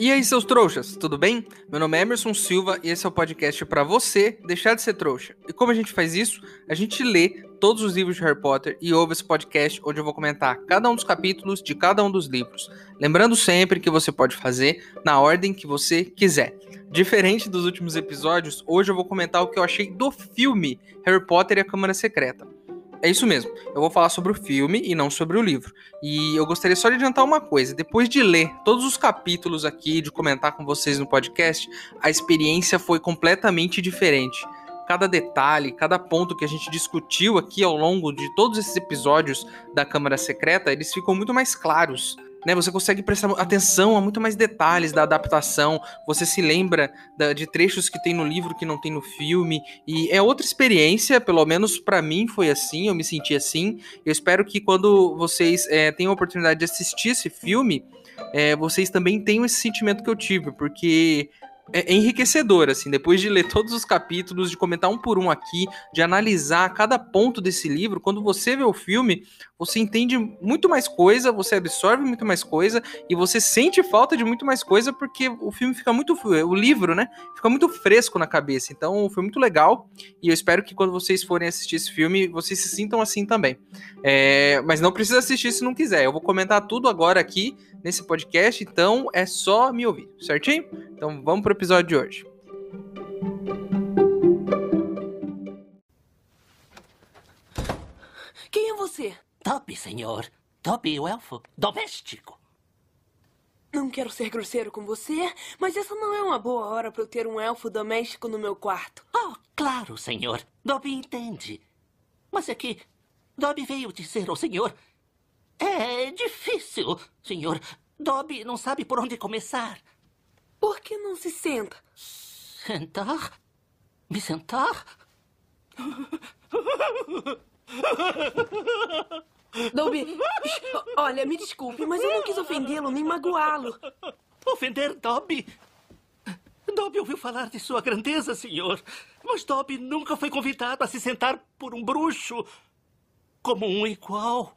E aí, seus trouxas, tudo bem? Meu nome é Emerson Silva e esse é o podcast para você deixar de ser trouxa. E como a gente faz isso? A gente lê todos os livros de Harry Potter e ouve esse podcast onde eu vou comentar cada um dos capítulos de cada um dos livros. Lembrando sempre que você pode fazer na ordem que você quiser. Diferente dos últimos episódios, hoje eu vou comentar o que eu achei do filme Harry Potter e a Câmara Secreta. É isso mesmo. Eu vou falar sobre o filme e não sobre o livro. E eu gostaria só de adiantar uma coisa: depois de ler todos os capítulos aqui, de comentar com vocês no podcast, a experiência foi completamente diferente. Cada detalhe, cada ponto que a gente discutiu aqui ao longo de todos esses episódios da Câmara Secreta, eles ficam muito mais claros né? Você consegue prestar atenção a muito mais detalhes da adaptação. Você se lembra da, de trechos que tem no livro que não tem no filme. E é outra experiência, pelo menos para mim foi assim. Eu me senti assim. Eu espero que quando vocês é, tenham a oportunidade de assistir esse filme, é, vocês também tenham esse sentimento que eu tive, porque é, é enriquecedor, assim, depois de ler todos os capítulos, de comentar um por um aqui, de analisar cada ponto desse livro, quando você vê o filme, você entende muito mais coisa, você absorve muito mais coisa e você sente falta de muito mais coisa porque o filme fica muito, o livro, né, fica muito fresco na cabeça. Então, foi muito legal e eu espero que quando vocês forem assistir esse filme, vocês se sintam assim também. É, mas não precisa assistir se não quiser. Eu vou comentar tudo agora aqui nesse podcast, então é só me ouvir, certinho? Então, vamos pro episódio de hoje. Quem é você? Dobby, senhor. Dobby, o elfo doméstico. Não quero ser grosseiro com você, mas essa não é uma boa hora para eu ter um elfo doméstico no meu quarto. Oh, claro, senhor. Dobby entende. Mas é que Dobby veio dizer ao senhor. É difícil, senhor. Dobby não sabe por onde começar. Por que não se senta? Sentar? Me sentar? Dobby, olha, me desculpe, mas eu não quis ofendê-lo nem magoá-lo. Ofender Dobby? Dobby ouviu falar de sua grandeza, senhor. Mas Dobby nunca foi convidado a se sentar por um bruxo como um igual.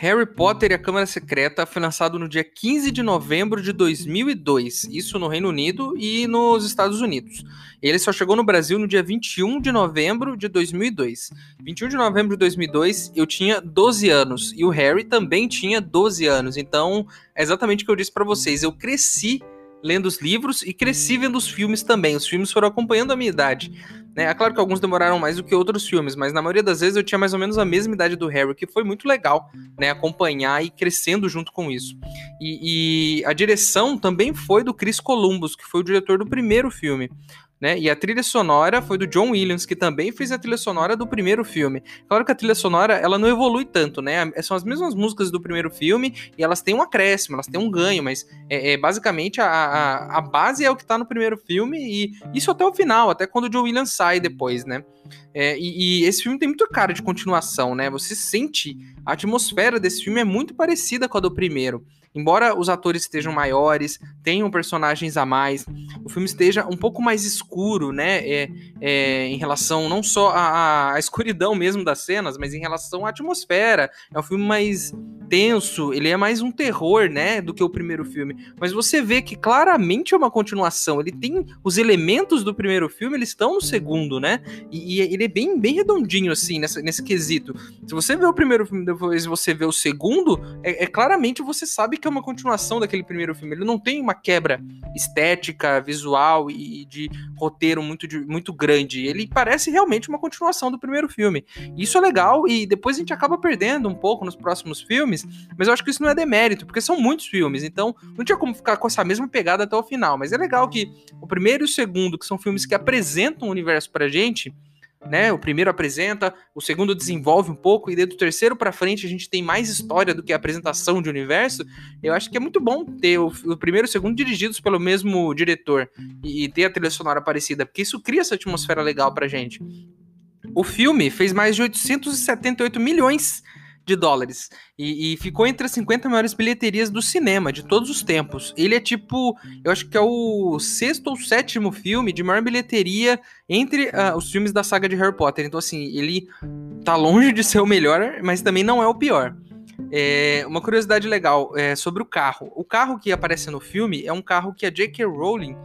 Harry Potter e a Câmara Secreta foi lançado no dia 15 de novembro de 2002, isso no Reino Unido e nos Estados Unidos. Ele só chegou no Brasil no dia 21 de novembro de 2002. 21 de novembro de 2002, eu tinha 12 anos e o Harry também tinha 12 anos. Então, é exatamente o que eu disse para vocês. Eu cresci lendo os livros e cresci vendo os filmes também. Os filmes foram acompanhando a minha idade. Né? É claro que alguns demoraram mais do que outros filmes, mas na maioria das vezes eu tinha mais ou menos a mesma idade do Harry, que foi muito legal né? acompanhar e crescendo junto com isso. E, e a direção também foi do Chris Columbus, que foi o diretor do primeiro filme né? E a trilha sonora foi do John Williams, que também fez a trilha sonora do primeiro filme. Claro que a trilha sonora, ela não evolui tanto, né? São as mesmas músicas do primeiro filme e elas têm um acréscimo, elas têm um ganho, mas é, é basicamente a, a, a, base é o que tá no primeiro filme e isso até o final, até quando o John Williams sai depois, né? É, e, e, esse filme tem muito cara de continuação, né? Você sente a atmosfera desse filme é muito parecida com a do primeiro. Embora os atores estejam maiores, tenham personagens a mais, o filme esteja um pouco mais escuro, né? É, é, em relação não só à, à escuridão mesmo das cenas, mas em relação à atmosfera. É um filme mais tenso, ele é mais um terror, né, do que o primeiro filme. Mas você vê que claramente é uma continuação. Ele tem os elementos do primeiro filme, eles estão no segundo, né? E, e ele é bem, bem redondinho, assim, nessa, nesse quesito. Se você vê o primeiro filme, depois você vê o segundo, é, é claramente você sabe que é uma continuação daquele primeiro filme. Ele não tem uma quebra estética, visual e de roteiro muito, muito grande. Ele parece realmente uma continuação do primeiro filme. Isso é legal e depois a gente acaba perdendo um pouco nos próximos filmes mas eu acho que isso não é demérito, porque são muitos filmes, então não tinha como ficar com essa mesma pegada até o final. Mas é legal que o primeiro e o segundo, que são filmes que apresentam o universo pra gente, né? O primeiro apresenta, o segundo desenvolve um pouco, e do terceiro para frente a gente tem mais história do que a apresentação de universo. Eu acho que é muito bom ter o, o primeiro e o segundo dirigidos pelo mesmo diretor e, e ter a trilha sonora parecida, porque isso cria essa atmosfera legal pra gente. O filme fez mais de 878 milhões de dólares. E, e, ficou entre as 50 maiores bilheterias do cinema de todos os tempos. Ele é tipo, eu acho que é o sexto ou sétimo filme de maior bilheteria entre uh, os filmes da saga de Harry Potter. Então, assim, ele tá longe de ser o melhor, mas também não é o pior. É, uma curiosidade legal é, sobre o carro. O carro que aparece no filme é um carro que a J.K. Rowling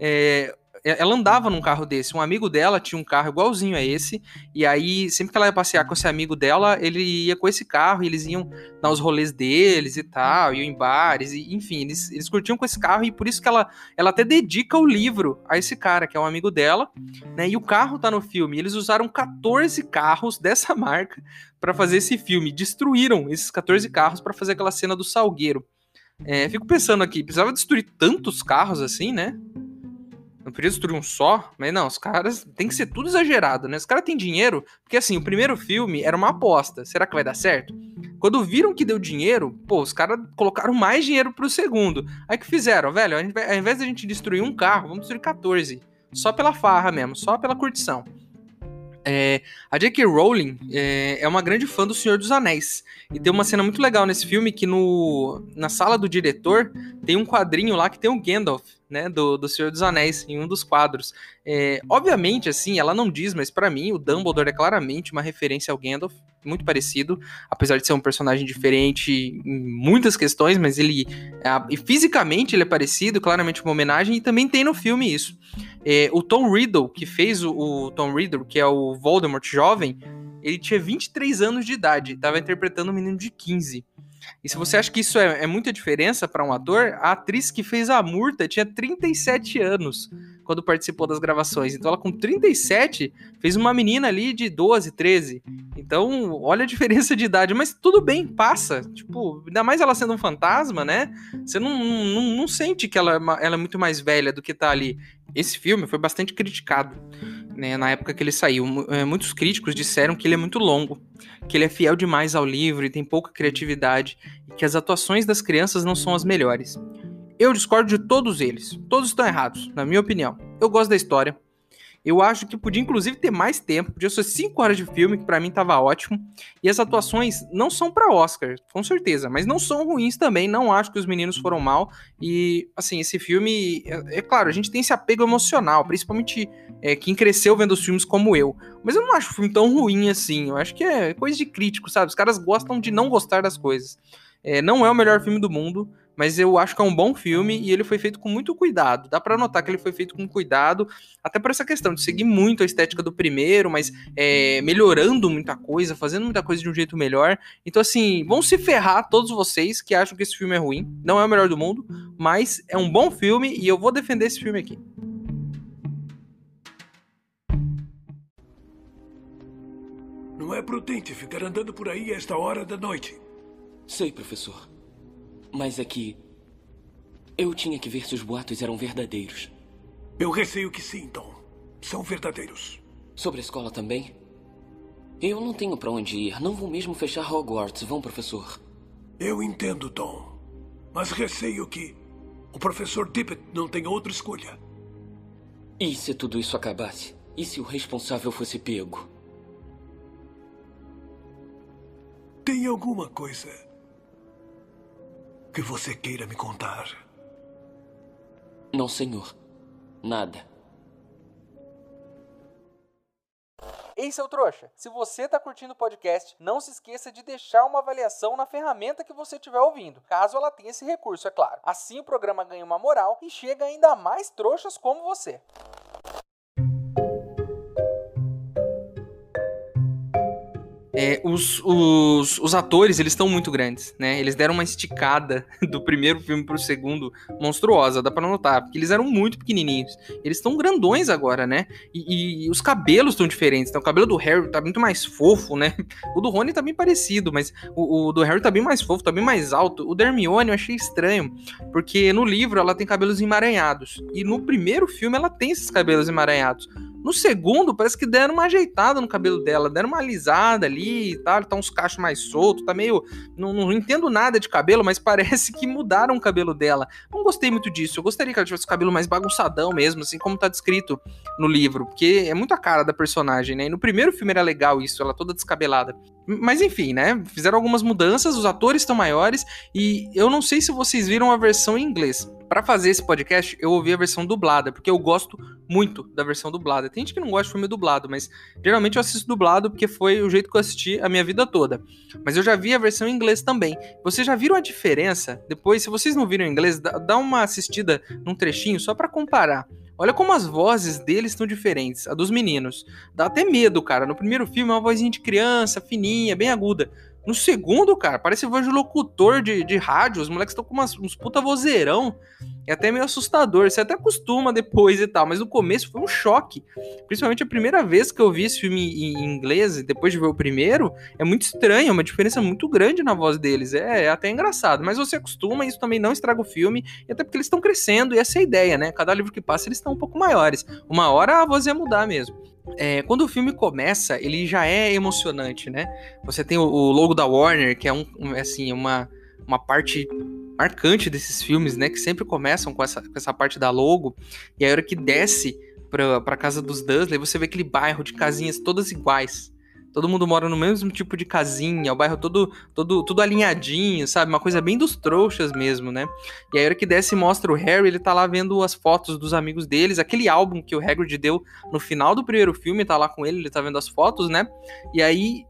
é, ela andava num carro desse. Um amigo dela tinha um carro igualzinho a esse. E aí, sempre que ela ia passear com esse amigo dela, ele ia com esse carro e eles iam dar os rolês deles e tal, iam em bares, e, enfim, eles, eles curtiam com esse carro e por isso que ela, ela até dedica o livro a esse cara, que é um amigo dela, né? E o carro tá no filme. Eles usaram 14 carros dessa marca para fazer esse filme. Destruíram esses 14 carros para fazer aquela cena do salgueiro. É, fico pensando aqui, precisava destruir tantos carros assim, né? Não podia destruir um só, mas não, os caras tem que ser tudo exagerado, né? Os caras têm dinheiro, porque assim, o primeiro filme era uma aposta. Será que vai dar certo? Quando viram que deu dinheiro, pô, os caras colocaram mais dinheiro pro segundo. Aí que fizeram, velho, ao invés de a gente destruir um carro, vamos destruir 14. Só pela farra mesmo, só pela curtição. É, a J.K. Rowling é, é, uma grande fã do Senhor dos Anéis. E tem uma cena muito legal nesse filme que no, na sala do diretor tem um quadrinho lá que tem o Gandalf né, do, do Senhor dos Anéis em um dos quadros. É, obviamente, assim, ela não diz, mas para mim o Dumbledore é claramente uma referência ao Gandalf, muito parecido, apesar de ser um personagem diferente em muitas questões, mas ele é, fisicamente ele é parecido, claramente uma homenagem, e também tem no filme isso. É, o Tom Riddle, que fez o, o, Tom Riddle, que é o Voldemort jovem, ele tinha 23 anos de idade, estava interpretando um menino de 15. E se você acha que isso é, é muita diferença para um ator, a atriz que fez a Murta tinha 37 anos quando participou das gravações. Então ela com 37 fez uma menina ali de 12, 13. Então, olha a diferença de idade, mas tudo bem, passa. Tipo, ainda mais ela sendo um fantasma, né? Você não, não, não sente que ela, é ela é muito mais velha do que tá ali. Esse filme foi bastante criticado né, na época que ele saiu. É, muitos críticos disseram que ele é muito longo, que ele é fiel demais ao livro e tem pouca criatividade, e que as atuações das crianças não são as melhores. Eu discordo de todos eles. Todos estão errados, na minha opinião. Eu gosto da história, eu acho que podia, inclusive, ter mais tempo. Podia ser 5 horas de filme, que para mim tava ótimo. E as atuações não são para Oscar, com certeza, mas não são ruins também. Não acho que os meninos foram mal. E, assim, esse filme. É, é claro, a gente tem esse apego emocional, principalmente é, quem cresceu vendo os filmes como eu. Mas eu não acho o filme tão ruim assim. Eu acho que é coisa de crítico, sabe? Os caras gostam de não gostar das coisas. É, não é o melhor filme do mundo, mas eu acho que é um bom filme e ele foi feito com muito cuidado. Dá para notar que ele foi feito com cuidado, até por essa questão de seguir muito a estética do primeiro, mas é, melhorando muita coisa, fazendo muita coisa de um jeito melhor. Então, assim, vão se ferrar todos vocês que acham que esse filme é ruim. Não é o melhor do mundo, mas é um bom filme e eu vou defender esse filme aqui. Não é prudente ficar andando por aí a esta hora da noite. Sei, professor. Mas é que. Eu tinha que ver se os boatos eram verdadeiros. Eu receio que sim, Tom. São verdadeiros. Sobre a escola também? Eu não tenho para onde ir. Não vou mesmo fechar Hogwarts, vão, professor? Eu entendo, Tom. Mas receio que o professor Tippett não tenha outra escolha. E se tudo isso acabasse? E se o responsável fosse pego? Tem alguma coisa que você queira me contar? Não, senhor. Nada. Ei, seu trouxa, se você tá curtindo o podcast, não se esqueça de deixar uma avaliação na ferramenta que você estiver ouvindo, caso ela tenha esse recurso, é claro. Assim o programa ganha uma moral e chega ainda a mais trouxas como você. É, os, os, os atores, eles estão muito grandes, né? Eles deram uma esticada do primeiro filme pro segundo monstruosa, dá pra notar, porque eles eram muito pequenininhos. Eles estão grandões agora, né? E, e os cabelos estão diferentes. Então, o cabelo do Harry tá muito mais fofo, né? O do Rony tá bem parecido, mas o, o do Harry tá bem mais fofo, tá bem mais alto. O da Hermione eu achei estranho, porque no livro ela tem cabelos emaranhados. E no primeiro filme ela tem esses cabelos emaranhados. No segundo, parece que deram uma ajeitada no cabelo dela, deram uma alisada ali e tal, tá uns cachos mais soltos, tá meio. Não, não, entendo nada de cabelo, mas parece que mudaram o cabelo dela. Não gostei muito disso. Eu gostaria que ela tivesse o cabelo mais bagunçadão mesmo, assim como tá descrito no livro, porque é muito a cara da personagem, né? E no primeiro filme era legal isso, ela toda descabelada. Mas enfim, né? Fizeram algumas mudanças, os atores estão maiores e eu não sei se vocês viram a versão em inglês. Para fazer esse podcast, eu ouvi a versão dublada, porque eu gosto muito da versão dublada. Tem gente que não gosta de filme dublado, mas geralmente eu assisto dublado porque foi o jeito que eu assisti a minha vida toda. Mas eu já vi a versão em inglês também. Vocês já viram a diferença? Depois, se vocês não viram em inglês, dá uma assistida num trechinho só para comparar. Olha como as vozes deles estão diferentes, a dos meninos. Dá até medo, cara. No primeiro filme é uma vozinha de criança, fininha, bem aguda. No segundo, cara, parece voz de locutor de, de rádio. Os moleques estão com umas, uns puta vozeirão. É até meio assustador. Você até acostuma depois e tal. Mas no começo foi um choque. Principalmente a primeira vez que eu vi esse filme em inglês, depois de ver o primeiro, é muito estranho. É uma diferença muito grande na voz deles. É, é até engraçado. Mas você acostuma, isso também não estraga o filme. E até porque eles estão crescendo. E essa é a ideia, né? Cada livro que passa, eles estão um pouco maiores. Uma hora a voz ia mudar mesmo. É, quando o filme começa, ele já é emocionante, né? Você tem o, logo da Warner, que é um, assim, uma, uma parte marcante desses filmes, né? Que sempre começam com essa, com essa parte da logo. E a hora que desce pra, pra casa dos Dursley, você vê aquele bairro de casinhas todas iguais. Todo mundo mora no mesmo tipo de casinha, o bairro todo, todo, tudo alinhadinho, sabe? Uma coisa bem dos trouxas mesmo, né? E aí, a hora que desce mostra o Harry, ele tá lá vendo as fotos dos amigos deles, aquele álbum que o Hagrid deu no final do primeiro filme, tá lá com ele, ele tá vendo as fotos, né? E aí,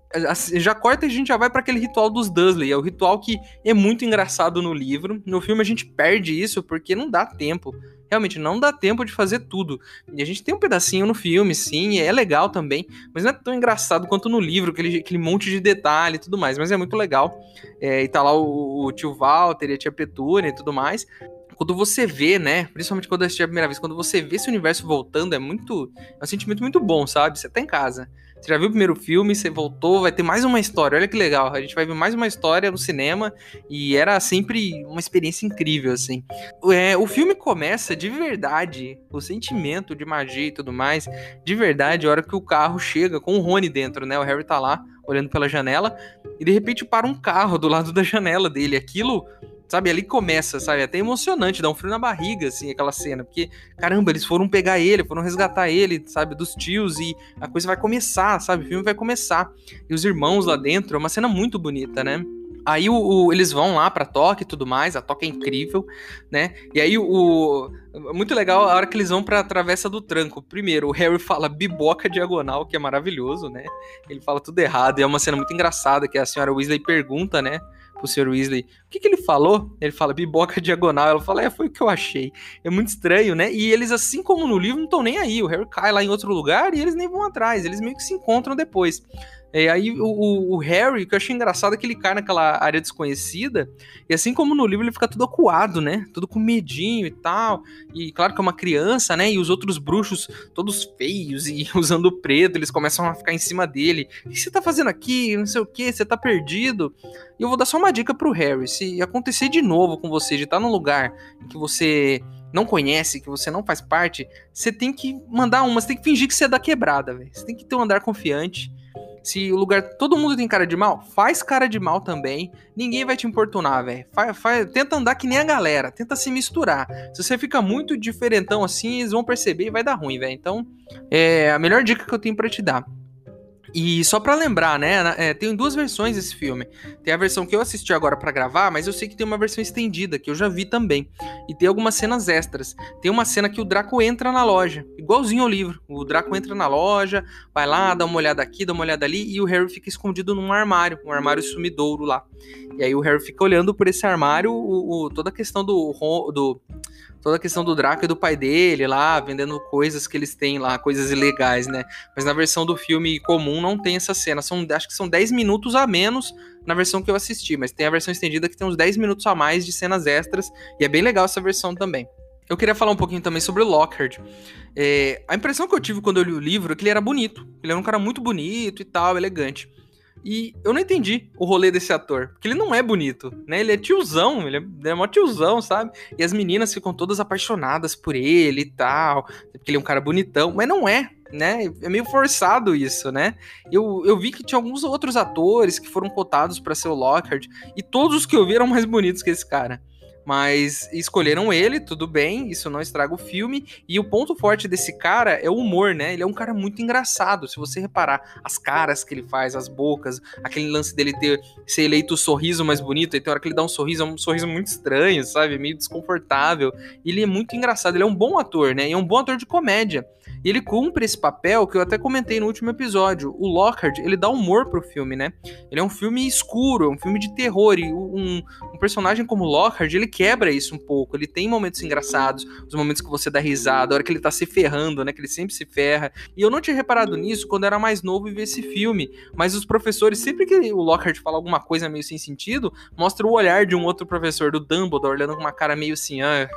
já corta e a gente já vai para aquele ritual dos Dursley. É o ritual que é muito engraçado no livro. No filme a gente perde isso porque não dá tempo realmente não dá tempo de fazer tudo. E a gente tem um pedacinho no filme, sim, é legal também, mas não é tão engraçado quanto no livro, aquele, aquele monte de detalhe e tudo mais, mas é muito legal. É, e tá lá o, o tio Walter e a tia Petúnia e tudo mais quando você vê, né? Principalmente quando eu assisti a primeira vez, quando você vê esse universo voltando, é muito. É um sentimento muito bom, sabe? Você tá em casa. Você já viu o primeiro filme, você voltou, vai ter mais uma história. Olha que legal. A gente vai ver mais uma história no cinema e era sempre uma experiência incrível, assim. É, o filme começa de verdade, o sentimento de magia e tudo mais, de verdade, a hora que o carro chega com o Rony dentro, né? O Harry tá lá olhando pela janela e de repente para um carro do lado da janela dele. Aquilo Sabe, ali começa, sabe? É até emocionante, dá um frio na barriga, assim, aquela cena. Porque, caramba, eles foram pegar ele, foram resgatar ele, sabe, dos tios, e a coisa vai começar, sabe? O filme vai começar. E os irmãos lá dentro, é uma cena muito bonita, né? Aí o, o, eles vão lá pra toca e tudo mais, a toca é incrível, né? E aí o. Muito legal a hora que eles vão pra Travessa do Tranco. Primeiro, o Harry fala biboca diagonal, que é maravilhoso, né? Ele fala tudo errado, e é uma cena muito engraçada que a senhora Weasley pergunta, né? Pro Sr. Weasley, o que, que ele falou? Ele fala biboca diagonal. Ela fala, é, foi o que eu achei. É muito estranho, né? E eles, assim como no livro, não estão nem aí. O Harry cai lá em outro lugar e eles nem vão atrás. Eles meio que se encontram depois. E aí o, o, Harry, o que eu achei engraçado é que ele cai naquela área desconhecida, e assim como no livro ele fica todo acuado, né? Todo com medinho e tal. E claro que é uma criança, né? E os outros bruxos, todos feios e usando preto, eles começam a ficar em cima dele. O que você tá fazendo aqui? Não sei o que, você tá perdido. E eu vou dar só uma dica pro Harry. Se acontecer de novo com você, de estar num lugar em que você não conhece, que você não faz parte, você tem que mandar uma, você tem que fingir que você é da quebrada, velho. Você tem que ter um andar confiante se o lugar todo mundo tem cara de mal, faz cara de mal também. Ninguém vai te importunar, velho. Tenta andar que nem a galera, tenta se misturar. Se você fica muito diferentão assim, eles vão perceber e vai dar ruim, velho. Então, é a melhor dica que eu tenho para te dar. E só para lembrar, né? É, tem duas versões desse filme. Tem a versão que eu assisti agora para gravar, mas eu sei que tem uma versão estendida, que eu já vi também. E tem algumas cenas extras. Tem uma cena que o Draco entra na loja, igualzinho ao livro. O Draco entra na loja, vai lá, dá uma olhada aqui, dá uma olhada ali, e o Harry fica escondido num armário, um armário sumidouro lá. E aí o Harry fica olhando por esse armário o, o toda a questão do, do toda a questão do Draco e do pai dele lá, vendendo coisas que eles têm lá, coisas ilegais, né? Mas na versão do filme comum não tem essa cena. São, acho que são 10 minutos a menos na versão que eu assisti, mas tem a versão estendida que tem uns 10 minutos a mais de cenas extras, e é bem legal essa versão também. Eu queria falar um pouquinho também sobre o Lockhart. É, a impressão que eu tive quando eu li o livro é que ele era bonito. Ele era um cara muito bonito e tal, elegante. E eu não entendi o rolê desse ator, porque ele não é bonito, né? Ele é tiozão, ele é, é mó tiozão, sabe? E as meninas ficam todas apaixonadas por ele e tal, porque ele é um cara bonitão, mas não é, né? É meio forçado isso, né? Eu, eu vi que tinha alguns outros atores que foram cotados para ser o Lockhart, e todos os que eu vi eram mais bonitos que esse cara. Mas escolheram ele, tudo bem, isso não estraga o filme. E o ponto forte desse cara é o humor, né? Ele é um cara muito engraçado. Se você reparar as caras que ele faz, as bocas, aquele lance dele ter ser eleito o sorriso mais bonito, e tem hora que ele dá um sorriso, é um sorriso muito estranho, sabe? Meio desconfortável. Ele é muito engraçado, ele é um bom ator, né? E é um bom ator de comédia. E ele cumpre esse papel que eu até comentei no último episódio. O Lockhart, ele dá humor pro filme, né? Ele é um filme escuro, é um filme de terror. E um, um personagem como Lockhart, ele quebra isso um pouco. Ele tem momentos engraçados, os momentos que você dá risada, a hora que ele tá se ferrando, né? Que ele sempre se ferra. E eu não tinha reparado nisso quando era mais novo e vi esse filme. Mas os professores, sempre que o Lockhart fala alguma coisa meio sem sentido, mostra o olhar de um outro professor, do Dumbledore, olhando com uma cara meio assim, ah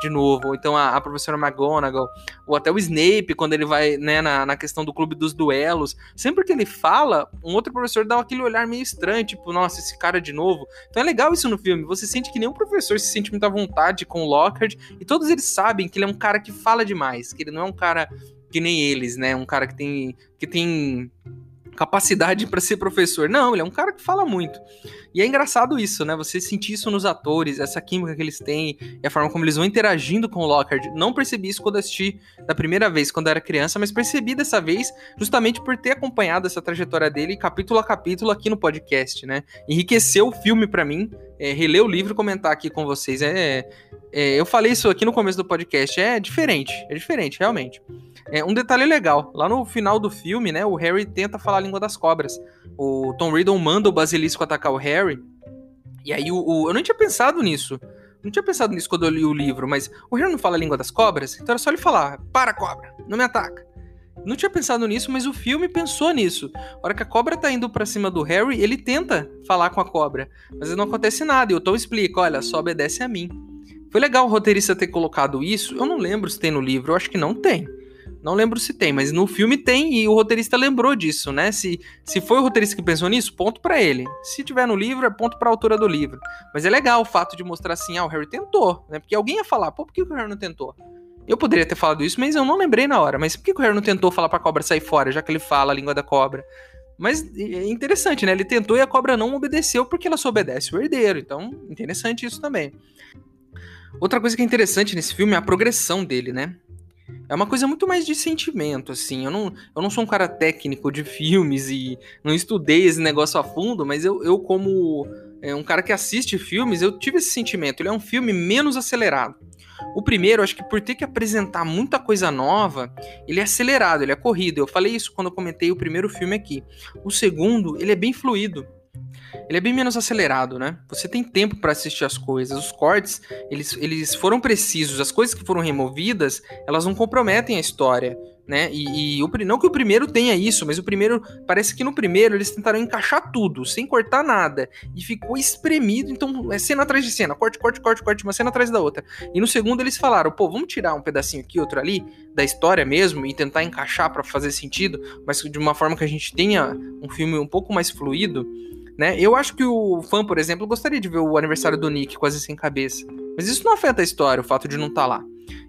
de novo, ou então a, a, professora McGonagall, ou até o Snape, quando ele vai né, na, na questão do clube dos duelos. Sempre que ele fala, um outro professor dá aquele olhar meio estranho, tipo, nossa, esse cara de novo. Então é legal isso no filme, você sente que nenhum professor se sente muita vontade com o Lockhart, e todos eles sabem que ele é um cara que fala demais, que ele não é um cara que nem eles, né? Um cara que tem, que tem capacidade para ser professor. Não, ele é um cara que fala muito. E é engraçado isso, né? Você sentir isso nos atores, essa química que eles têm, e a forma como eles vão interagindo com o Lockhart. Não percebi isso quando assisti da primeira vez, quando era criança, mas percebi dessa vez justamente por ter acompanhado essa trajetória dele capítulo a capítulo aqui no podcast, né? Enriqueceu o filme para mim, é, reler o livro e comentar aqui com vocês. É, é, eu falei isso aqui no começo do podcast, é diferente, é diferente, realmente. É, um detalhe legal, lá no final do filme, né, o Harry tenta falar a língua das cobras. O Tom Riddle manda o Basilisco atacar o Harry, e aí o, o, eu não tinha pensado nisso. Não tinha pensado nisso quando eu li o livro, mas o Harry não fala a língua das cobras, então era só ele falar: para, cobra, não me ataca. Não tinha pensado nisso, mas o filme pensou nisso. A hora que a cobra tá indo para cima do Harry, ele tenta falar com a cobra, mas não acontece nada. E o Tom explica: olha, só obedece a mim. Foi legal o roteirista ter colocado isso. Eu não lembro se tem no livro, eu acho que não tem. Não lembro se tem, mas no filme tem e o roteirista lembrou disso, né? Se, se foi o roteirista que pensou nisso, ponto para ele. Se tiver no livro, é ponto para a autora do livro. Mas é legal o fato de mostrar assim, ah, o Harry tentou, né? Porque alguém ia falar, pô, por que o Harry não tentou? Eu poderia ter falado isso, mas eu não lembrei na hora. Mas por que o Harry não tentou falar pra cobra sair fora, já que ele fala a língua da cobra? Mas é interessante, né? Ele tentou e a cobra não obedeceu porque ela só obedece o herdeiro. Então, interessante isso também. Outra coisa que é interessante nesse filme é a progressão dele, né? É uma coisa muito mais de sentimento, assim. Eu não, eu não sou um cara técnico de filmes e não estudei esse negócio a fundo, mas eu, eu como é, um cara que assiste filmes, eu tive esse sentimento. Ele é um filme menos acelerado. O primeiro, acho que por ter que apresentar muita coisa nova, ele é acelerado, ele é corrido. Eu falei isso quando eu comentei o primeiro filme aqui. O segundo, ele é bem fluido ele é bem menos acelerado, né? Você tem tempo para assistir as coisas. Os cortes, eles, eles foram precisos. As coisas que foram removidas, elas não comprometem a história, né? E, e o, não que o primeiro tenha isso, mas o primeiro, parece que no primeiro eles tentaram encaixar tudo, sem cortar nada. E ficou espremido, então é cena atrás de cena, corte, corte, corte, corte, uma cena atrás da outra. E no segundo eles falaram, pô, vamos tirar um pedacinho aqui, outro ali, da história mesmo, e tentar encaixar para fazer sentido, mas de uma forma que a gente tenha um filme um pouco mais fluido. Né? Eu acho que o fã, por exemplo, gostaria de ver o aniversário do Nick quase sem cabeça. Mas isso não afeta a história, o fato de não estar tá lá.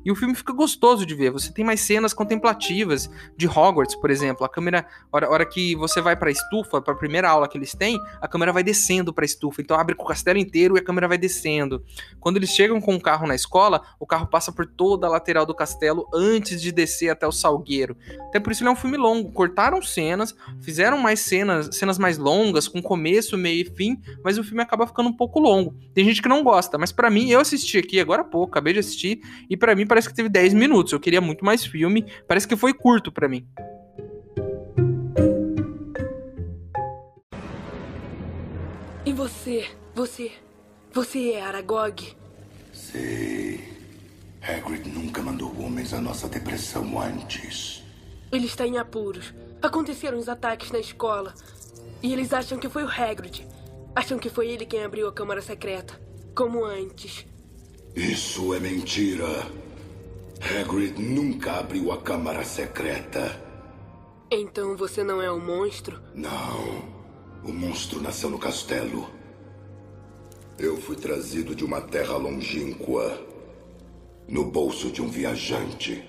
E o filme fica gostoso de ver. Você tem mais cenas contemplativas de Hogwarts, por exemplo. A câmera, hora, hora que você vai para a estufa, para a primeira aula que eles têm, a câmera vai descendo para a estufa. Então abre com o castelo inteiro e a câmera vai descendo. Quando eles chegam com o carro na escola, o carro passa por toda a lateral do castelo antes de descer até o salgueiro. Até por isso ele é um filme longo. Cortaram cenas, fizeram mais cenas, cenas mais longas, com começo, meio e fim, mas o filme acaba ficando um pouco longo. Tem gente que não gosta, mas para mim, eu assisti aqui agora há pouco, acabei de assistir, e para mim parece que teve 10 minutos. Eu queria muito mais filme. Parece que foi curto para mim. E você? Você. Você é Aragog? Sim. Hagrid nunca mandou homens à nossa depressão antes. Ele está em apuros. Aconteceram os ataques na escola. E eles acham que foi o Hagrid. Acham que foi ele quem abriu a câmara secreta. Como antes. Isso é mentira. Hagrid nunca abriu a câmara secreta. Então você não é um monstro? Não. O monstro nasceu no castelo. Eu fui trazido de uma terra longínqua. No bolso de um viajante.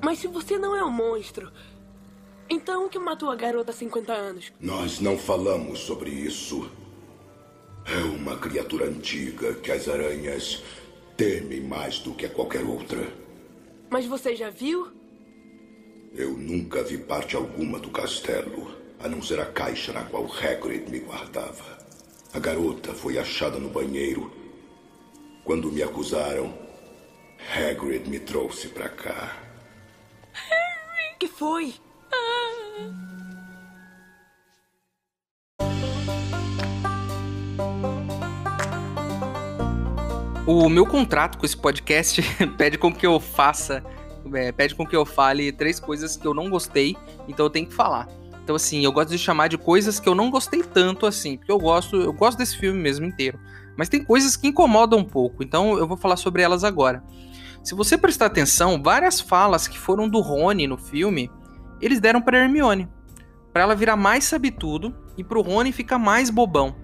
Mas se você não é um monstro, então o que matou a garota há 50 anos? Nós não falamos sobre isso. É uma criatura antiga que as aranhas temem mais do que a qualquer outra. Mas você já viu? Eu nunca vi parte alguma do castelo, a não ser a caixa na qual Hagrid me guardava. A garota foi achada no banheiro. Quando me acusaram, Hagrid me trouxe para cá. Harry! Que foi? O meu contrato com esse podcast pede com que eu faça, é, pede com que eu fale três coisas que eu não gostei, então eu tenho que falar. Então assim, eu gosto de chamar de coisas que eu não gostei tanto assim, porque eu gosto, eu gosto desse filme mesmo inteiro. Mas tem coisas que incomodam um pouco, então eu vou falar sobre elas agora. Se você prestar atenção, várias falas que foram do Rony no filme, eles deram para Hermione, para ela virar mais sabe tudo e pro Rony ficar mais bobão.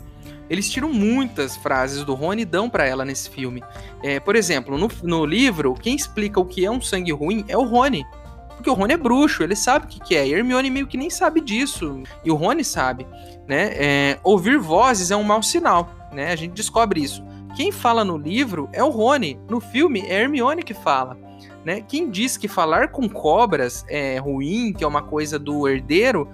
Eles tiram muitas frases do Rony e dão para ela nesse filme. É, por exemplo, no, no, livro, quem explica o que é um sangue ruim é o Rony. Porque o Rony é bruxo, ele sabe o que, que é. E Hermione meio que nem sabe disso. E o Rony sabe. Né? É, ouvir vozes é um mau sinal. Né? A gente descobre isso. Quem fala no livro é o Rony. No filme é Hermione que fala. Né? Quem diz que falar com cobras é ruim, que é uma coisa do herdeiro,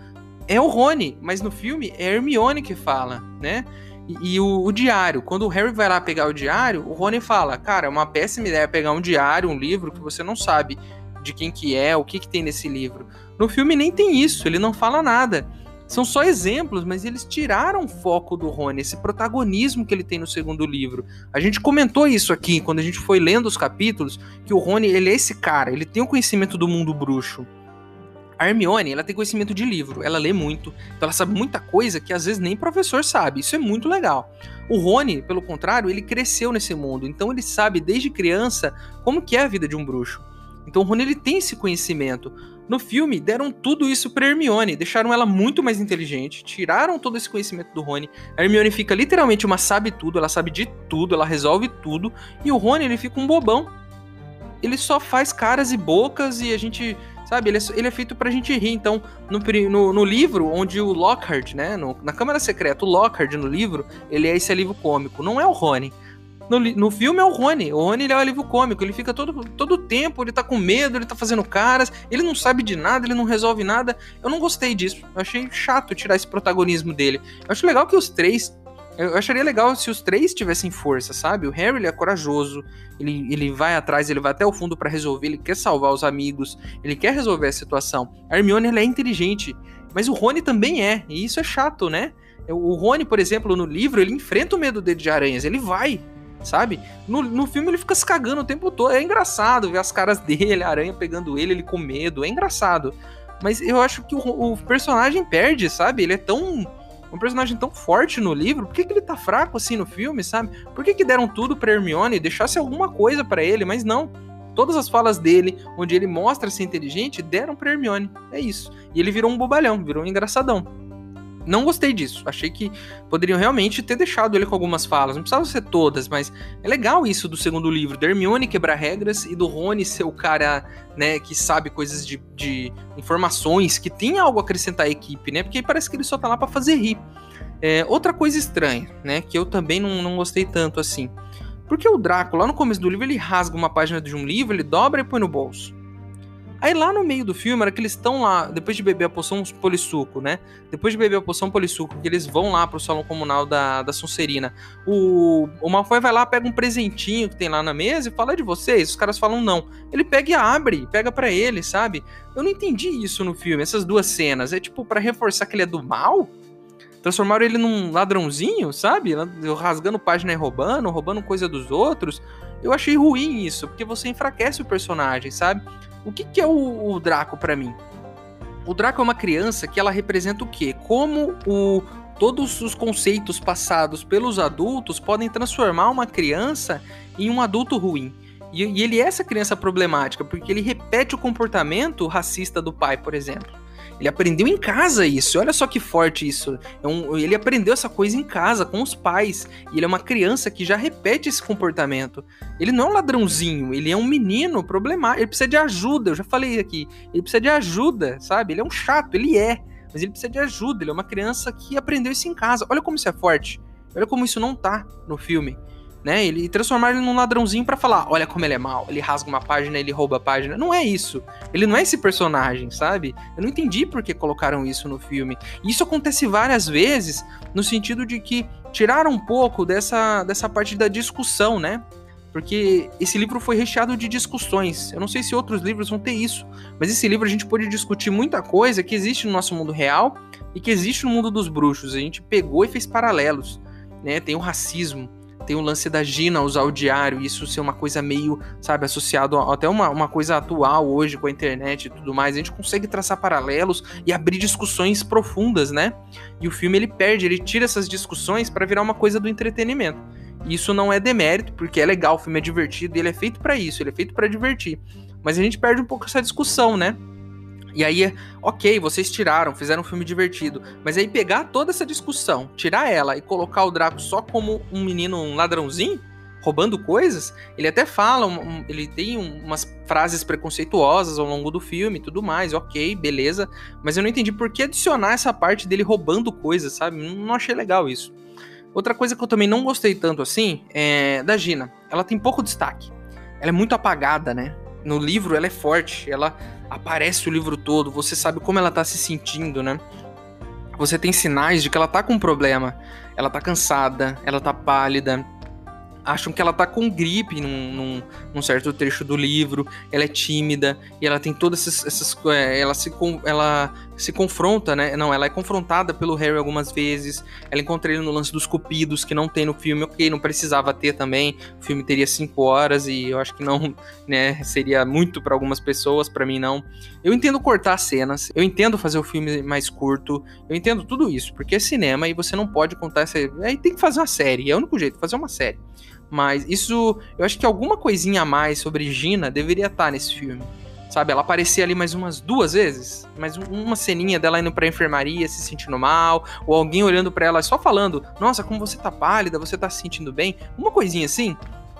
é o Rony. Mas no filme é Hermione que fala. Né? E, e o, o, diário, quando o Harry vai lá pegar o diário, o Rony fala: Cara, é uma péssima ideia pegar um diário, um livro que você não sabe de quem que é, o que, que tem nesse livro. No filme nem tem isso, ele não fala nada. São só exemplos, mas eles tiraram o foco do Rony, esse protagonismo que ele tem no segundo livro. A gente comentou isso aqui quando a gente foi lendo os capítulos, que o Rony, ele é esse cara, ele tem o conhecimento do mundo bruxo. A Hermione, ela tem conhecimento de livro, ela lê muito, então ela sabe muita coisa que às vezes nem professor sabe. Isso é muito legal. O Rony, pelo contrário, ele cresceu nesse mundo, então ele sabe desde criança como que é a vida de um bruxo. Então o Rony ele tem esse conhecimento. No filme deram tudo isso para Hermione, deixaram ela muito mais inteligente, tiraram todo esse conhecimento do Rony. A Hermione fica literalmente uma sabe tudo, ela sabe de tudo, ela resolve tudo, e o Rony ele fica um bobão. Ele só faz caras e bocas e a gente Sabe, ele é, ele é feito pra gente rir. Então, no, no, no livro, onde o Lockhart, né, no, na Câmara Secreta, o Lockhart no livro, ele é esse alívio cômico, não é o Rony. No, no filme é o Rony. O Rony ele é o alívio cômico. Ele fica todo, todo tempo, ele tá com medo, ele tá fazendo caras, ele não sabe de nada, ele não resolve nada. Eu não gostei disso. Eu achei chato tirar esse protagonismo dele. Eu acho legal que os três eu acharia legal se os três tivessem força, sabe? O Harry ele é corajoso, ele, ele vai atrás, ele vai até o fundo para resolver, ele quer salvar os amigos, ele quer resolver a situação. A Hermione ela é inteligente, mas o Rony também é, e isso é chato, né? O Rony, por exemplo, no livro, ele enfrenta o medo dele de aranhas, ele vai, sabe? No, no filme ele fica se cagando o tempo todo, é engraçado ver as caras dele, a aranha pegando ele, ele com medo, é engraçado. Mas eu acho que o, o personagem perde, sabe? Ele é tão um personagem tão forte no livro, por que, que ele tá fraco assim no filme, sabe? Por que, que deram tudo pra Hermione deixasse alguma coisa para ele, mas não. Todas as falas dele, onde ele mostra ser inteligente, deram pra Hermione. É isso. E ele virou um bobalhão, virou um engraçadão. Não gostei disso. Achei que poderiam realmente ter deixado ele com algumas falas. Não precisava ser todas, mas é legal isso do segundo livro. Da Hermione quebrar regras e do Rony ser o cara, né, que sabe coisas de, de informações, que tem algo a acrescentar à equipe, né? Porque parece que ele só tá lá pra fazer rir. É, outra coisa estranha, né, que eu também não, não gostei tanto assim. Porque o Draco, lá no começo do livro, ele rasga uma página de um livro, ele dobra e põe no bolso. Aí lá no meio do filme, era que eles estão lá, depois de beber a poção polissuco, né? Depois de beber a poção polissuco, que eles vão lá pro salão comunal da, da Sonserina. O, o Malfoy vai lá, pega um presentinho que tem lá na mesa e fala é de vocês. Os caras falam não. Ele pega e abre, pega para ele, sabe? Eu não entendi isso no filme, essas duas cenas. É tipo para reforçar que ele é do mal? transformaram ele num ladrãozinho, sabe? Rasgando página e roubando, roubando coisa dos outros. Eu achei ruim isso, porque você enfraquece o personagem, sabe? O que, que é o, o Draco para mim? O Draco é uma criança que ela representa o quê? Como o, todos os conceitos passados pelos adultos podem transformar uma criança em um adulto ruim. E, e ele é essa criança problemática, porque ele repete o comportamento racista do pai, por exemplo. Ele aprendeu em casa isso. Olha só que forte isso. É um, ele aprendeu essa coisa em casa, com os pais. E ele é uma criança que já repete esse comportamento. Ele não é um ladrãozinho, ele é um menino problemático. Ele precisa de ajuda, eu já falei aqui. Ele precisa de ajuda, sabe? Ele é um chato, ele é. Mas ele precisa de ajuda. Ele é uma criança que aprendeu isso em casa. Olha como isso é forte. Olha como isso não tá no filme né? Ele transformar ele num ladrãozinho para falar, olha como ele é mal, ele rasga uma página, ele rouba a página. Não é isso. Ele não é esse personagem, sabe? Eu não entendi por que colocaram isso no filme. Isso acontece várias vezes no sentido de que tiraram um pouco dessa, dessa parte da discussão, né? Porque esse livro foi recheado de discussões. Eu não sei se outros livros vão ter isso, mas esse livro a gente pôde discutir muita coisa que existe no nosso mundo real e que existe no mundo dos bruxos. A gente pegou e fez paralelos, né? Tem o racismo, tem o lance da Gina usar o diário, isso ser uma coisa meio, sabe, associado a, até uma, uma coisa atual hoje com a internet e tudo mais. A gente consegue traçar paralelos e abrir discussões profundas, né? E o filme ele perde, ele tira essas discussões para virar uma coisa do entretenimento. E isso não é demérito, porque é legal, o filme é divertido ele é feito para isso, ele é feito para divertir. Mas a gente perde um pouco essa discussão, né? E aí, ok, vocês tiraram, fizeram um filme divertido. Mas aí pegar toda essa discussão, tirar ela e colocar o Draco só como um menino, um ladrãozinho, roubando coisas, ele até fala, um, ele tem umas frases preconceituosas ao longo do filme e tudo mais, ok, beleza. Mas eu não entendi por que adicionar essa parte dele roubando coisas, sabe? Não achei legal isso. Outra coisa que eu também não gostei tanto assim é da Gina. Ela tem pouco destaque. Ela é muito apagada, né? No livro ela é forte, ela aparece o livro todo, você sabe como ela tá se sentindo, né? Você tem sinais de que ela tá com um problema. Ela tá cansada, ela tá pálida, acham que ela tá com gripe num, num, num, certo trecho do livro, ela é tímida e ela tem todas essas. essas é, ela, se, ela se confronta, né? Não, ela é confrontada pelo Harry algumas vezes. Ela encontra ele no lance dos cupidos, que não tem no filme, ok, não precisava ter também. O filme teria cinco horas e eu acho que não, né? Seria muito para algumas pessoas, para mim não. Eu entendo cortar cenas, eu entendo fazer o filme mais curto, eu entendo tudo isso, porque é cinema e você não pode contar essa. Aí tem que fazer uma série, é o único jeito, fazer uma série. Mas isso, eu acho que alguma coisinha a mais sobre Gina deveria estar tá nesse filme. Sabe, ela aparecia ali mais umas duas vezes, mais uma ceninha dela indo pra enfermaria se sentindo mal, ou alguém olhando para ela só falando: "Nossa, como você tá pálida, você tá se sentindo bem?". Uma coisinha assim,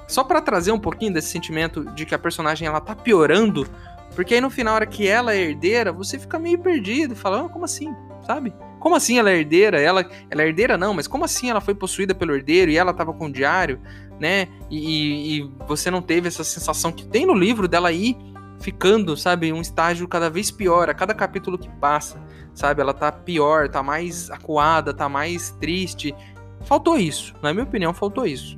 só para trazer um pouquinho desse sentimento de que a personagem ela tá piorando, porque aí no final, a hora que ela é herdeira, você fica meio perdido, falando: ah, "Como assim?", sabe? Como assim ela é herdeira? Ela, ela é herdeira não, mas como assim ela foi possuída pelo herdeiro e ela tava com o diário, né? E, e você não teve essa sensação que tem no livro dela ir ficando, sabe, um estágio cada vez pior a cada capítulo que passa, sabe? Ela tá pior, tá mais acuada, tá mais triste. Faltou isso, na minha opinião, faltou isso.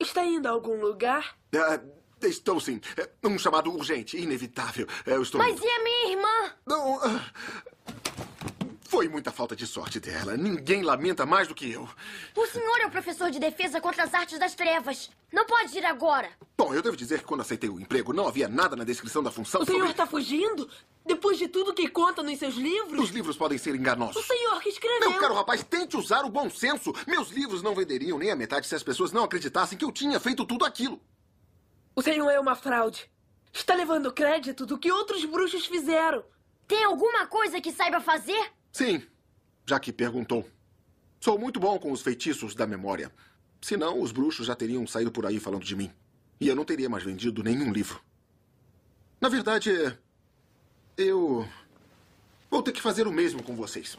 Está indo a algum lugar? Uh, Estou sim. É, um chamado urgente, inevitável. É, eu estou. Mas e a minha irmã? Não. Ah, foi muita falta de sorte dela. Ninguém lamenta mais do que eu. O senhor é o professor de defesa contra as artes das trevas. Não pode ir agora. Bom, eu devo dizer que quando aceitei o emprego, não havia nada na descrição da função. O senhor está fugindo? Depois de tudo que conta nos seus livros? Os livros podem ser enganosos. O senhor que escreveu. Meu caro rapaz, tente usar o bom senso. Meus livros não venderiam nem a metade se as pessoas não acreditassem que eu tinha feito tudo aquilo. O senhor é uma fraude. Está levando crédito do que outros bruxos fizeram. Tem alguma coisa que saiba fazer? Sim, já que perguntou. Sou muito bom com os feitiços da memória. Senão, os bruxos já teriam saído por aí falando de mim. E eu não teria mais vendido nenhum livro. Na verdade, eu. Vou ter que fazer o mesmo com vocês.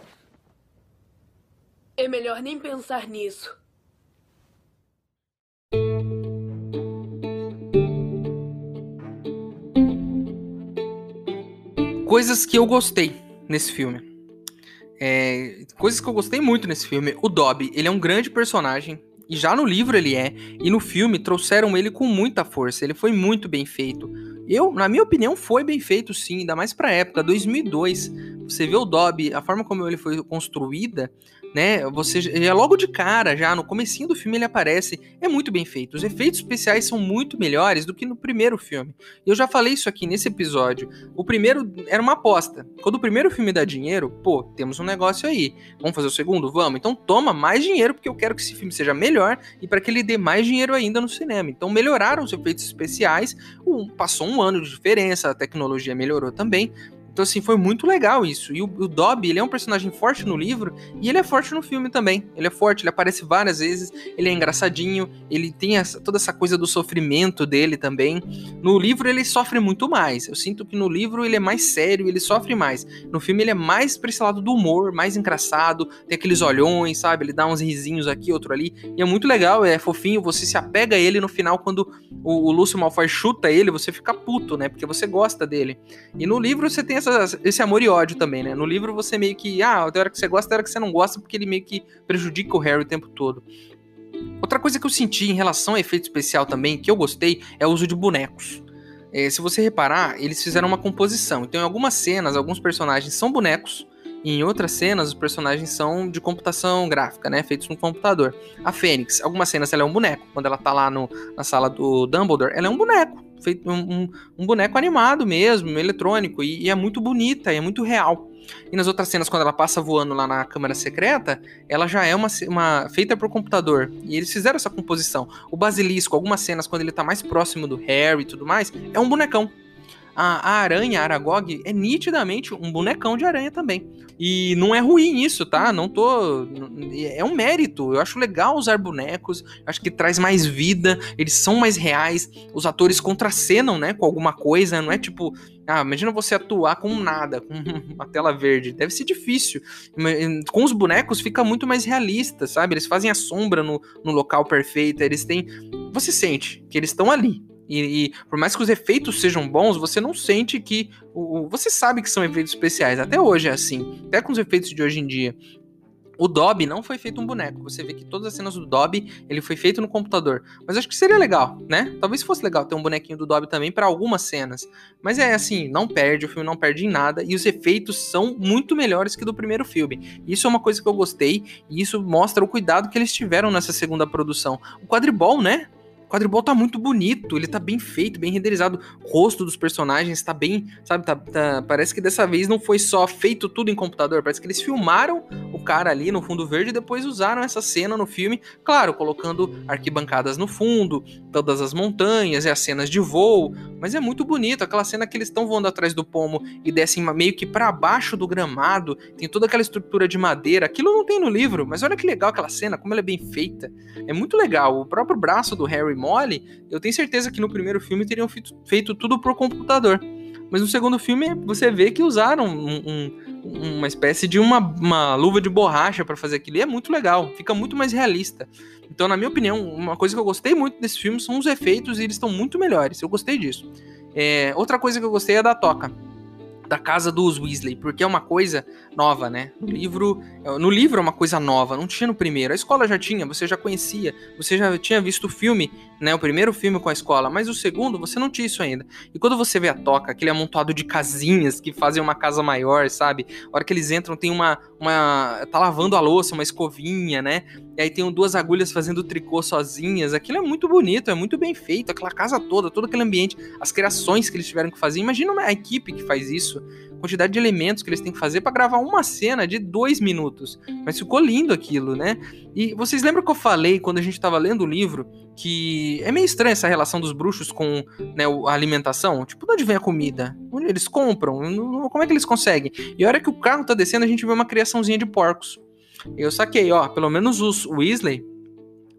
É melhor nem pensar nisso. coisas que eu gostei nesse filme. É, coisas que eu gostei muito nesse filme. O Dobby, ele é um grande personagem. E já no livro ele é. E no filme trouxeram ele com muita força. Ele foi muito bem feito. Eu, na minha opinião, foi bem feito sim, ainda mais pra época, 2002. Você vê o Dobby, a forma como ele foi construída, né? Você já logo de cara, já no comecinho do filme ele aparece, é muito bem feito. Os efeitos especiais são muito melhores do que no primeiro filme. Eu já falei isso aqui nesse episódio. O primeiro era uma aposta. Quando o primeiro filme dá dinheiro, pô, temos um negócio aí. Vamos fazer o segundo? Vamos. Então toma mais dinheiro porque eu quero que esse filme seja melhor e para que ele dê mais dinheiro ainda no cinema. Então melhoraram os efeitos especiais. Um, passou um ano de diferença, a tecnologia melhorou também. Então, assim, foi muito legal isso. E o, o Dobby, ele é um personagem forte no livro e ele é forte no filme também. Ele é forte, ele aparece várias vezes, ele é engraçadinho, ele tem essa, toda essa coisa do sofrimento dele também. No livro, ele sofre muito mais. Eu sinto que no livro ele é mais sério, ele sofre mais. No filme, ele é mais pra esse lado do humor, mais engraçado, tem aqueles olhões, sabe? Ele dá uns risinhos aqui, outro ali. E é muito legal, é fofinho, você se apega a ele no final, quando o, o Lúcio Malfoy chuta ele, você fica puto, né? Porque você gosta dele. E no livro, você tem essa, esse amor e ódio também, né? No livro você meio que, ah, tem hora que você gosta, tem hora que você não gosta, porque ele meio que prejudica o Harry o tempo todo. Outra coisa que eu senti em relação a efeito especial também, que eu gostei, é o uso de bonecos. É, se você reparar, eles fizeram uma composição. Então, em algumas cenas, alguns personagens são bonecos, em outras cenas, os personagens são de computação gráfica, né? Feitos no computador. A Fênix, algumas cenas ela é um boneco. Quando ela tá lá no, na sala do Dumbledore, ela é um boneco feito um, um, um boneco animado mesmo, eletrônico, e, e, é muito bonita, é muito real. E nas outras cenas, quando ela passa voando lá na câmara secreta, ela já é uma, uma feita por computador. E eles fizeram essa composição. O basilisco, algumas cenas, quando ele tá mais próximo do Harry e tudo mais, é um bonecão. A, a aranha, a Aragog, é nitidamente um bonecão de aranha também. E não é ruim isso, tá? Não tô. É um mérito. Eu acho legal usar bonecos. Acho que traz mais vida. Eles são mais reais. Os atores contracenam, né? Com alguma coisa. Não é tipo. Ah, imagina você atuar com nada, com uma tela verde. Deve ser difícil. Com os bonecos fica muito mais realista, sabe? Eles fazem a sombra no, no local perfeito. Eles têm. Você sente que eles estão ali. E, e, por mais que os efeitos sejam bons, você não sente que. O, você sabe que são efeitos especiais. Até hoje é assim. Até com os efeitos de hoje em dia. O Dobby não foi feito um boneco. Você vê que todas as cenas do Dobby ele foi feito no computador. Mas acho que seria legal, né? Talvez fosse legal ter um bonequinho do Dobby também para algumas cenas. Mas é assim, não perde, o filme não perde em nada e os efeitos são muito melhores que do primeiro filme. Isso é uma coisa que eu gostei e isso mostra o cuidado que eles tiveram nessa segunda produção. O quadribol, né? Quadribol tá muito bonito, ele tá bem feito, bem renderizado. O rosto dos personagens tá bem, sabe, tá, tá, parece que dessa vez não foi só feito tudo em computador, parece que eles filmaram o cara ali no fundo verde e depois usaram essa cena no filme, claro, colocando arquibancadas no fundo, todas as montanhas e as cenas de voo, mas é muito bonito, aquela cena que eles estão voando atrás do pomo e descem meio que para baixo do gramado, tem toda aquela estrutura de madeira, aquilo não tem no livro, mas olha que legal aquela cena, como ela é bem feita. É muito legal, o próprio braço do Harry mole, eu tenho certeza que no primeiro filme teriam feito, feito tudo por computador. Mas no segundo filme você vê que usaram um, um, uma espécie de uma, uma luva de borracha para fazer aquilo. E é muito legal, fica muito mais realista. Então, na minha opinião, uma coisa que eu gostei muito desse filme são os efeitos e eles estão muito melhores. Eu gostei disso. É, outra coisa que eu gostei é da toca da casa dos Weasley, porque é uma coisa nova, né? No livro, no livro é uma coisa nova, não tinha no primeiro. A escola já tinha, você já conhecia, você já tinha visto o filme, né? O primeiro filme com a escola, mas o segundo você não tinha isso ainda. E quando você vê a toca, aquele amontoado de casinhas que fazem uma casa maior, sabe? A hora que eles entram tem uma uma tá lavando a louça, uma escovinha, né? E aí tem duas agulhas fazendo tricô sozinhas. Aquilo é muito bonito, é muito bem feito, aquela casa toda, todo aquele ambiente, as criações que eles tiveram que fazer. Imagina uma equipe que faz isso quantidade de elementos que eles têm que fazer para gravar uma cena de dois minutos. Mas ficou lindo aquilo, né? E vocês lembram que eu falei quando a gente estava lendo o livro que é meio estranha essa relação dos bruxos com né, a alimentação? Tipo, de onde vem a comida? Onde eles compram? Como é que eles conseguem? E a hora que o carro tá descendo, a gente vê uma criaçãozinha de porcos. Eu saquei, ó, pelo menos os Weasley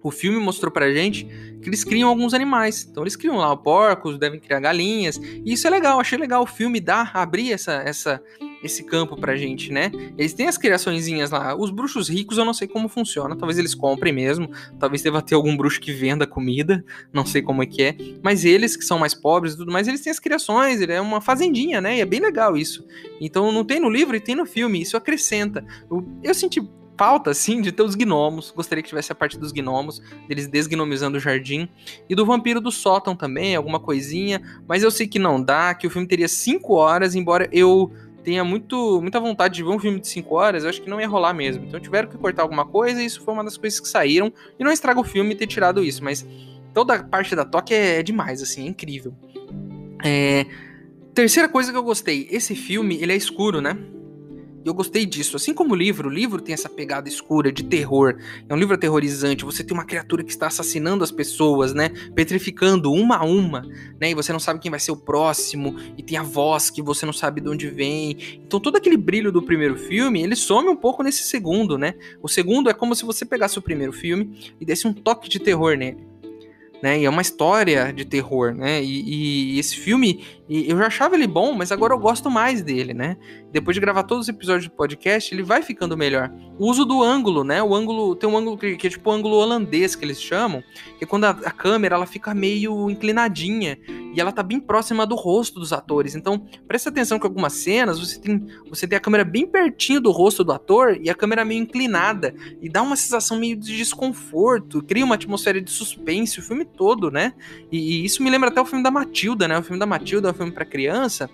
o filme mostrou pra gente que eles criam alguns animais. Então eles criam lá porcos, devem criar galinhas. E isso é legal, achei legal o filme dar, abrir essa, essa, esse campo pra gente, né? Eles têm as criaçõezinhas lá. Os bruxos ricos eu não sei como funciona. Talvez eles comprem mesmo. Talvez deva ter algum bruxo que venda comida. Não sei como é que é. Mas eles que são mais pobres e tudo mais, eles têm as criações. Ele é uma fazendinha, né? E é bem legal isso. Então não tem no livro e tem no filme. Isso acrescenta. Eu, eu senti falta, assim, de ter os gnomos. Gostaria que tivesse a parte dos gnomos, deles desgnomizando o jardim. E do vampiro do sótão também, alguma coisinha. Mas eu sei que não dá, que o filme teria 5 horas, embora eu tenha muito, muita vontade de ver um filme de 5 horas, eu acho que não ia rolar mesmo. Então tiveram que cortar alguma coisa e isso foi uma das coisas que saíram. E não estraga o filme ter tirado isso, mas toda a parte da toque é, é demais, assim, é incrível. É... Terceira coisa que eu gostei, esse filme, ele é escuro, né? Eu gostei disso. Assim como o livro, o livro tem essa pegada escura de terror. É um livro aterrorizante. Você tem uma criatura que está assassinando as pessoas, né? Petrificando uma a uma, né? E você não sabe quem vai ser o próximo. E tem a voz que você não sabe de onde vem. Então todo aquele brilho do primeiro filme, ele some um pouco nesse segundo, né? O segundo é como se você pegasse o primeiro filme e desse um toque de terror nele né? E é uma história de terror, né? E, e, esse filme, eu já achava ele bom, mas agora eu gosto mais dele, né? Depois de gravar todos os episódios do podcast, ele vai ficando melhor. O uso do ângulo, né? O ângulo tem um ângulo que, que é tipo o ângulo holandês que eles chamam, que é quando a, a, câmera ela fica meio inclinadinha e ela tá bem próxima do rosto dos atores. Então, presta atenção que algumas cenas você tem você tem a câmera bem pertinho do rosto do ator e a câmera meio inclinada e dá uma sensação meio de desconforto, cria uma atmosfera de suspense o filme todo, né? E, e isso me lembra até o filme da Matilda, né? O filme da Matilda filme para criança.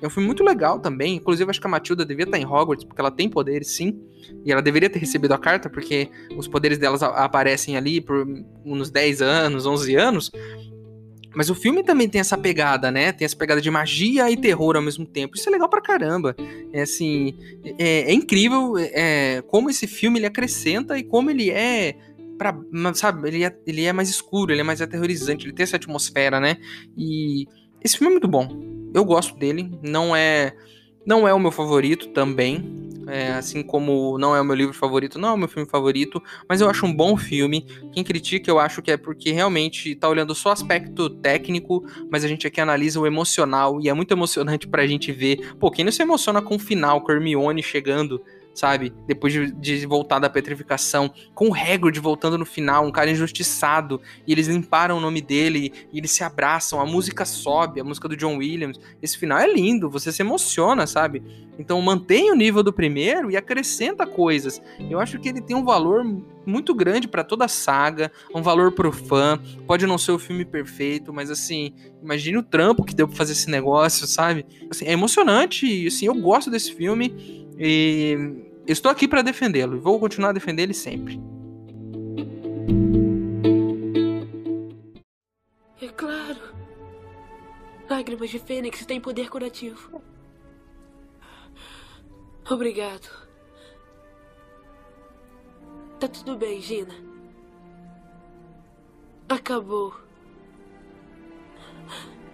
É um filme muito legal também. Inclusive, acho que a Matilda devia estar em Hogwarts, porque ela tem poderes, sim. E ela deveria ter recebido a carta, porque os poderes delas aparecem ali por uns 10 anos, 11 anos. Mas o filme também tem essa pegada, né? Tem essa pegada de magia e terror ao mesmo tempo. Isso é legal pra caramba. É assim, é, é incrível é, como esse filme ele acrescenta e como ele é Pra, sabe, ele é, ele é mais escuro, ele é mais aterrorizante, ele tem essa atmosfera, né? E esse filme é muito bom. Eu gosto dele. Não é não é o meu favorito também. É, assim como não é o meu livro favorito, não é o meu filme favorito, mas eu acho um bom filme. Quem critica, eu acho que é porque realmente tá olhando só aspecto técnico, mas a gente aqui analisa o emocional e é muito emocionante pra gente ver. Pô, quem não se emociona com o final, com Hermione chegando sabe? Depois de, de, voltar da petrificação, com o Hagrid voltando no final, um cara injustiçado, e eles limparam o nome dele, e eles se abraçam, a música sobe, a música do John Williams. Esse final é lindo, você se emociona, sabe? Então mantém o nível do primeiro e acrescenta coisas. Eu acho que ele tem um valor muito grande para toda a saga, um valor pro fã. Pode não ser o filme perfeito, mas assim, imagine o trampo que deu para fazer esse negócio, sabe? Assim, é emocionante, e assim, eu gosto desse filme e Estou aqui para defendê-lo e vou continuar a defender ele sempre. É claro. Lágrimas de Fênix têm poder curativo. Obrigado. Tá tudo bem, Gina. Acabou.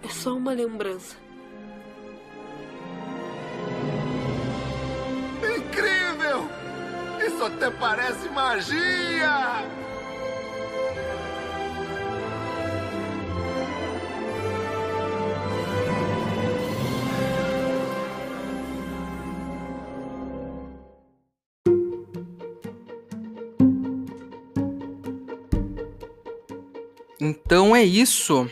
É só uma lembrança. Incrível! Isso até parece magia! Então é isso.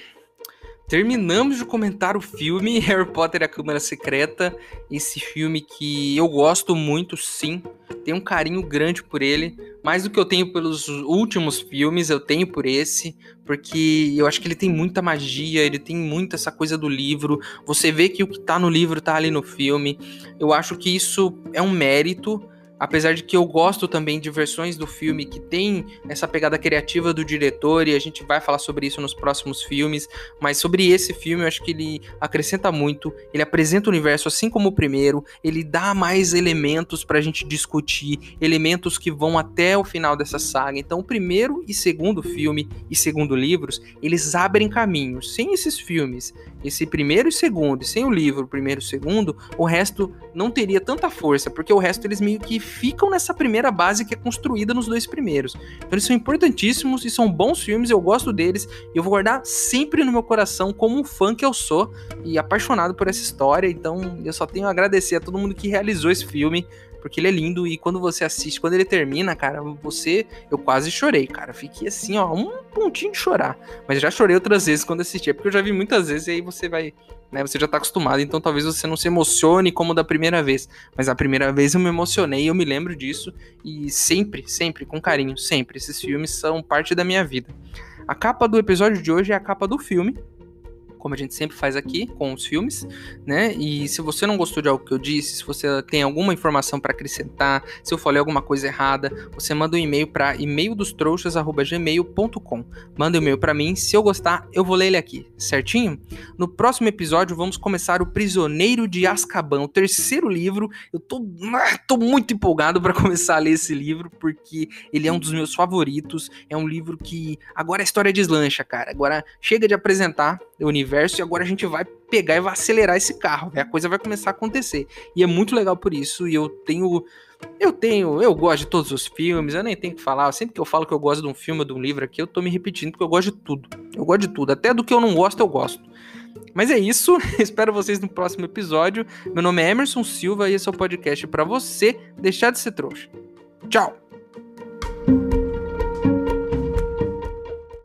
Terminamos de comentar o filme Harry Potter e a Câmara Secreta. Esse filme que eu gosto muito, sim. Tenho um carinho grande por ele. Mais do que eu tenho pelos últimos filmes, eu tenho por esse. Porque eu acho que ele tem muita magia, ele tem muito essa coisa do livro. Você vê que o que tá no livro tá ali no filme. Eu acho que isso é um mérito Apesar de que eu gosto também de versões do filme que tem essa pegada criativa do diretor, e a gente vai falar sobre isso nos próximos filmes, mas sobre esse filme eu acho que ele acrescenta muito, ele apresenta o universo assim como o primeiro, ele dá mais elementos pra gente discutir, elementos que vão até o final dessa saga. Então, o primeiro e segundo filme e segundo livros, eles abrem caminhos. Sem esses filmes, esse primeiro e segundo, e sem o livro, primeiro e segundo, o resto não teria tanta força, porque o resto eles meio que ficam nessa primeira base que é construída nos dois primeiros. Então eles são importantíssimos e são bons filmes, eu gosto deles e eu vou guardar sempre no meu coração como um fã que eu sou e apaixonado por essa história. Então eu só tenho a agradecer a todo mundo que realizou esse filme, porque ele é lindo e quando você assiste, quando ele termina, cara, você. Eu quase chorei, cara. Fiquei assim, ó, um pontinho de chorar. Mas já chorei outras vezes quando assisti, é porque eu já vi muitas vezes e aí você vai. Né, você já tá acostumado, então talvez você não se emocione como da primeira vez. Mas a primeira vez eu me emocionei, eu me lembro disso. E sempre, sempre, com carinho, sempre. Esses filmes são parte da minha vida. A capa do episódio de hoje é a capa do filme, como a gente sempre faz aqui com os filmes, né? E se você não gostou de algo que eu disse, se você tem alguma informação para acrescentar, se eu falei alguma coisa errada, você manda um e-mail para e-maildostrouxas@gmail.com. Manda um e-mail para mim, se eu gostar, eu vou ler ele aqui, certinho? No próximo episódio vamos começar o Prisioneiro de Azkaban, o terceiro livro. Eu tô, ah, tô muito empolgado para começar a ler esse livro porque ele é um dos meus favoritos. É um livro que agora a história deslancha, cara. Agora chega de apresentar o universo e agora a gente vai pegar e vai acelerar esse carro, a coisa vai começar a acontecer. E é muito legal por isso, e eu tenho eu tenho, eu gosto de todos os filmes, eu nem tenho que falar, sempre que eu falo que eu gosto de um filme ou de um livro aqui, eu tô me repetindo porque eu gosto de tudo. Eu gosto de tudo, até do que eu não gosto, eu gosto. Mas é isso, espero vocês no próximo episódio. Meu nome é Emerson Silva e esse é o podcast para você deixar de ser trouxa. Tchau.